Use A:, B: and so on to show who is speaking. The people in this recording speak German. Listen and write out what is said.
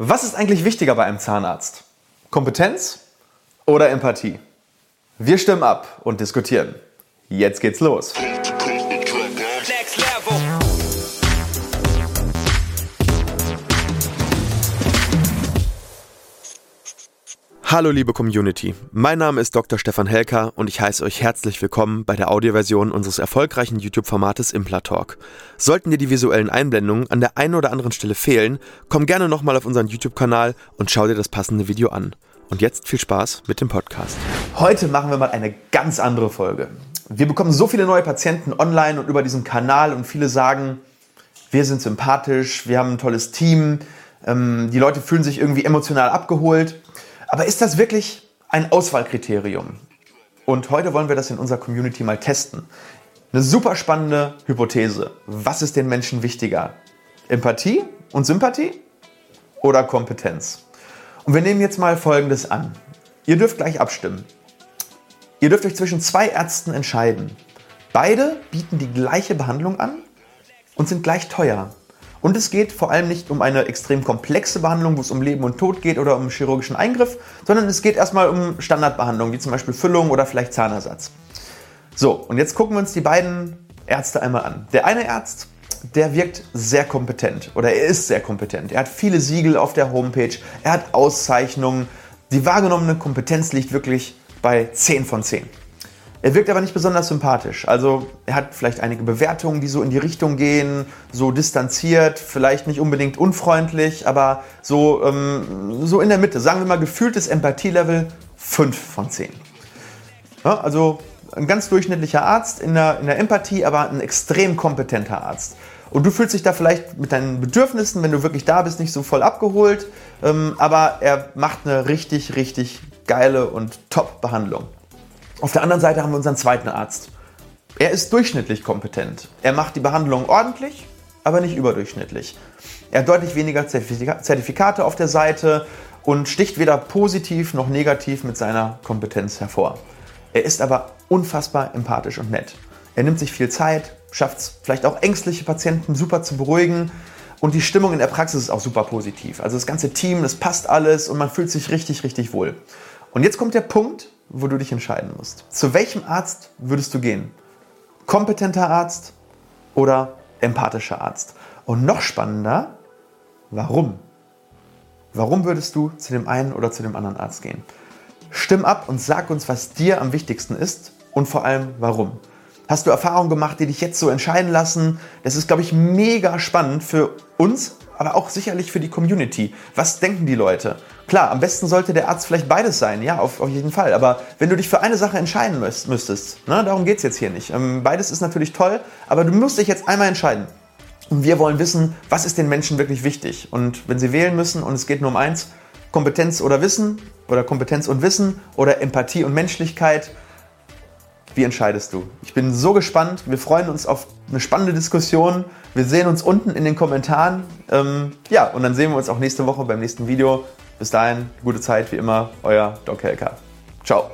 A: Was ist eigentlich wichtiger bei einem Zahnarzt? Kompetenz oder Empathie? Wir stimmen ab und diskutieren. Jetzt geht's los. Hallo liebe Community, mein Name ist Dr. Stefan Helker und ich heiße euch herzlich willkommen bei der Audioversion unseres erfolgreichen YouTube-Formates Implatalk. Sollten dir die visuellen Einblendungen an der einen oder anderen Stelle fehlen, komm gerne nochmal auf unseren YouTube-Kanal und schau dir das passende Video an. Und jetzt viel Spaß mit dem Podcast. Heute machen wir mal eine ganz andere Folge. Wir bekommen so viele neue Patienten online und über diesen Kanal und viele sagen, wir sind sympathisch, wir haben ein tolles Team, ähm, die Leute fühlen sich irgendwie emotional abgeholt. Aber ist das wirklich ein Auswahlkriterium? Und heute wollen wir das in unserer Community mal testen. Eine super spannende Hypothese. Was ist den Menschen wichtiger? Empathie und Sympathie oder Kompetenz? Und wir nehmen jetzt mal Folgendes an. Ihr dürft gleich abstimmen. Ihr dürft euch zwischen zwei Ärzten entscheiden. Beide bieten die gleiche Behandlung an und sind gleich teuer. Und es geht vor allem nicht um eine extrem komplexe Behandlung, wo es um Leben und Tod geht oder um chirurgischen Eingriff, sondern es geht erstmal um Standardbehandlungen, wie zum Beispiel Füllung oder vielleicht Zahnersatz. So, und jetzt gucken wir uns die beiden Ärzte einmal an. Der eine Arzt, der wirkt sehr kompetent oder er ist sehr kompetent. Er hat viele Siegel auf der Homepage, er hat Auszeichnungen. Die wahrgenommene Kompetenz liegt wirklich bei 10 von 10. Er wirkt aber nicht besonders sympathisch. Also er hat vielleicht einige Bewertungen, die so in die Richtung gehen, so distanziert, vielleicht nicht unbedingt unfreundlich, aber so, ähm, so in der Mitte. Sagen wir mal gefühltes Empathielevel 5 von 10. Ja, also ein ganz durchschnittlicher Arzt in der, in der Empathie, aber ein extrem kompetenter Arzt. Und du fühlst dich da vielleicht mit deinen Bedürfnissen, wenn du wirklich da bist, nicht so voll abgeholt. Ähm, aber er macht eine richtig, richtig geile und top Behandlung. Auf der anderen Seite haben wir unseren zweiten Arzt. Er ist durchschnittlich kompetent. Er macht die Behandlung ordentlich, aber nicht überdurchschnittlich. Er hat deutlich weniger Zertifikate auf der Seite und sticht weder positiv noch negativ mit seiner Kompetenz hervor. Er ist aber unfassbar empathisch und nett. Er nimmt sich viel Zeit, schafft es vielleicht auch ängstliche Patienten super zu beruhigen und die Stimmung in der Praxis ist auch super positiv. Also das ganze Team, es passt alles und man fühlt sich richtig, richtig wohl. Und jetzt kommt der Punkt, wo du dich entscheiden musst. Zu welchem Arzt würdest du gehen? Kompetenter Arzt oder empathischer Arzt? Und noch spannender, warum? Warum würdest du zu dem einen oder zu dem anderen Arzt gehen? Stimm ab und sag uns, was dir am wichtigsten ist und vor allem warum. Hast du Erfahrungen gemacht, die dich jetzt so entscheiden lassen? Das ist, glaube ich, mega spannend für uns, aber auch sicherlich für die Community. Was denken die Leute? Klar, am besten sollte der Arzt vielleicht beides sein, ja, auf, auf jeden Fall. Aber wenn du dich für eine Sache entscheiden müsst, müsstest, ne, darum geht es jetzt hier nicht. Ähm, beides ist natürlich toll, aber du musst dich jetzt einmal entscheiden. Und wir wollen wissen, was ist den Menschen wirklich wichtig. Und wenn sie wählen müssen und es geht nur um eins, Kompetenz oder Wissen oder Kompetenz und Wissen oder Empathie und Menschlichkeit, wie entscheidest du? Ich bin so gespannt. Wir freuen uns auf eine spannende Diskussion. Wir sehen uns unten in den Kommentaren. Ähm, ja, und dann sehen wir uns auch nächste Woche beim nächsten Video. Bis dahin, gute Zeit wie immer, euer Doc Helker. Ciao.